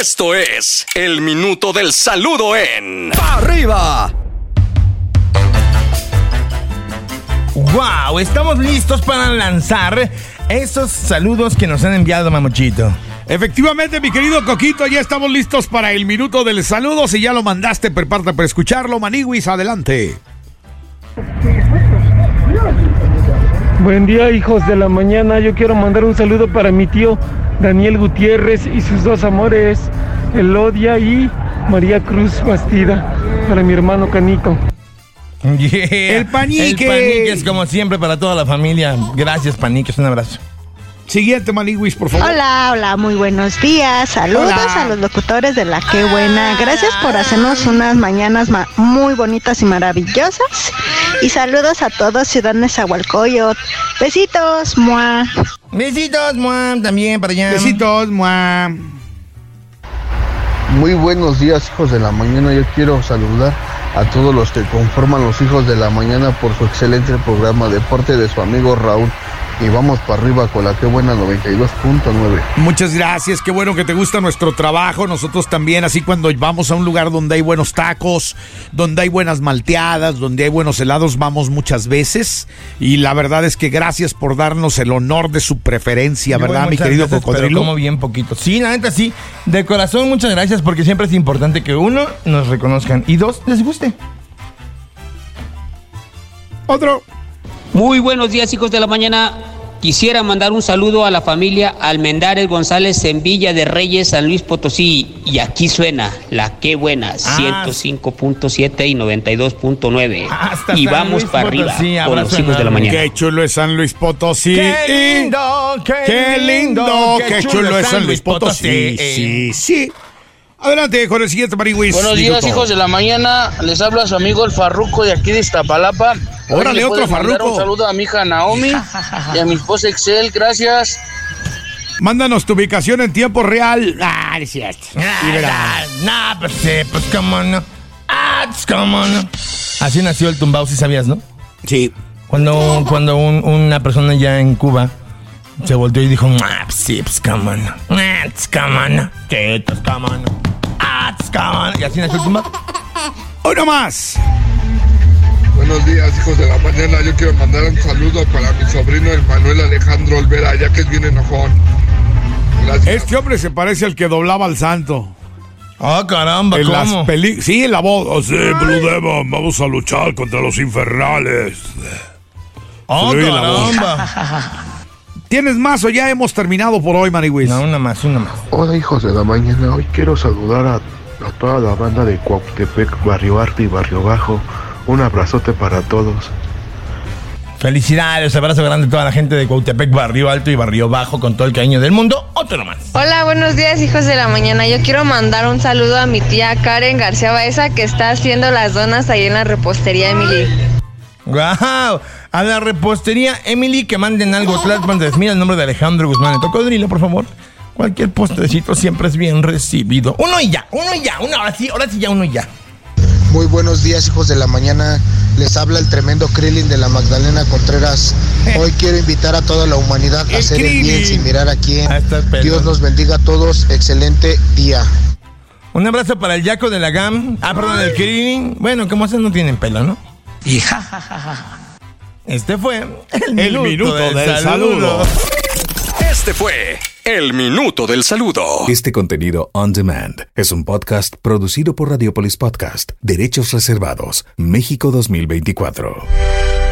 Esto es el minuto del saludo en ¡Arriba! ¡Wow! Estamos listos para lanzar esos saludos que nos han enviado Mamuchito. Efectivamente, mi querido Coquito, ya estamos listos para el minuto del saludo. Si ya lo mandaste, prepárate para escucharlo. Maniwis, adelante. Buen día, hijos de la mañana. Yo quiero mandar un saludo para mi tío Daniel Gutiérrez y sus dos amores, Elodia y María Cruz Bastida, para mi hermano Canico. Yeah. El panique. El panique es como siempre para toda la familia. Gracias, paniques. Un abrazo. Siguiente, Maniwis, por favor. Hola, hola, muy buenos días. Saludos Hola. a los locutores de La Qué Buena. Gracias por hacernos unas mañanas ma- muy bonitas y maravillosas. Y saludos a todos, Ciudad Nezahualcóyotl. Besitos, mua. Besitos, Muam, también para allá. Besitos, mua. Muy buenos días, hijos de la mañana. Yo quiero saludar a todos los que conforman los hijos de la mañana por su excelente programa de parte de su amigo Raúl. Y vamos para arriba con la que buena 92.9. Muchas gracias, qué bueno que te gusta nuestro trabajo. Nosotros también, así cuando vamos a un lugar donde hay buenos tacos, donde hay buenas malteadas, donde hay buenos helados, vamos muchas veces. Y la verdad es que gracias por darnos el honor de su preferencia, Yo ¿verdad, mi querido veces, pero cocodrilo? como bien poquito. Sí, la neta sí. De corazón, muchas gracias porque siempre es importante que uno, nos reconozcan y dos, les guste. Otro. Muy buenos días, hijos de la mañana. Quisiera mandar un saludo a la familia Almendares González en Villa de Reyes, San Luis Potosí. Y aquí suena la qué buena, Ah. 105.7 y 92.9. Hasta Y San vamos Luis para arriba con los hijos de la mañana. Qué chulo es San Luis Potosí. ¡Qué lindo! ¡Qué, Qué lindo, qué chulo es San Luis Potosí. Potosí. Sí, sí. Adelante con el siguiente Marihuis. Buenos días, hijos de la mañana. Les habla su amigo el Farruco de aquí de Iztapalapa. Órale, le otro Farruco. Un saludo a mi hija Naomi y a mi esposa Excel. Gracias. Mándanos tu ubicación en tiempo real. Ah, es cierto. Ah, nah, pues sí, pues cómo no. Ah, pues cómo no. Así nació el tumbao, si sabías, ¿no? Sí. Cuando, cuando un- una persona ya en Cuba se volteó y dijo, ah, pues sí, pues cómo no. Ah, pues cómo no. Sí, pues cómo no. Ah, pues cómo no. Y así nació el tumbao. Uno más. Buenos días, hijos de la mañana. Yo quiero mandar un saludo para mi sobrino el Manuel Alejandro Olvera, ya que es bien enojón. Gracias. Este hombre se parece al que doblaba al santo. Ah, caramba, En las ¿cómo? peli sí, en la voz. Sí, Blue Demon, vamos a luchar contra los infernales. Oh, voz. caramba. ¿Tienes más o ya hemos terminado por hoy, Maniwis? No, una más, una más. Hola, hijos de la mañana. Hoy quiero saludar a, a toda la banda de Cuautepec, Barrio Arte y Barrio Bajo. Un abrazote para todos. Felicidades, abrazo grande a toda la gente de Cuautepec, Barrio Alto y Barrio Bajo, con todo el cariño del mundo. Otro más. Hola, buenos días hijos de la mañana. Yo quiero mandar un saludo a mi tía Karen García Baeza que está haciendo las donas ahí en la repostería Emily. ¡Wow! A la repostería Emily que manden algo. Tlalpan Mira el nombre de Alejandro Guzmán. El Cocodrilo, por favor. Cualquier postrecito siempre es bien recibido. Uno y ya, uno y ya, uno, ahora sí, ahora sí ya, uno y ya. Muy buenos días, hijos de la mañana. Les habla el tremendo Krillin de la Magdalena Contreras. Hoy quiero invitar a toda la humanidad a El hacer el bien Krillin. sin mirar a quién. Dios los bendiga a todos. Excelente día. Un abrazo para el Yaco de la GAM. Ah, perdón, el Kirin. Bueno, como hacen no tienen pelo, ¿no? Este fue el minuto, minuto del, del saludo. saludo. Este fue el minuto del saludo. Este contenido on demand es un podcast producido por Radiopolis Podcast, Derechos Reservados, México 2024.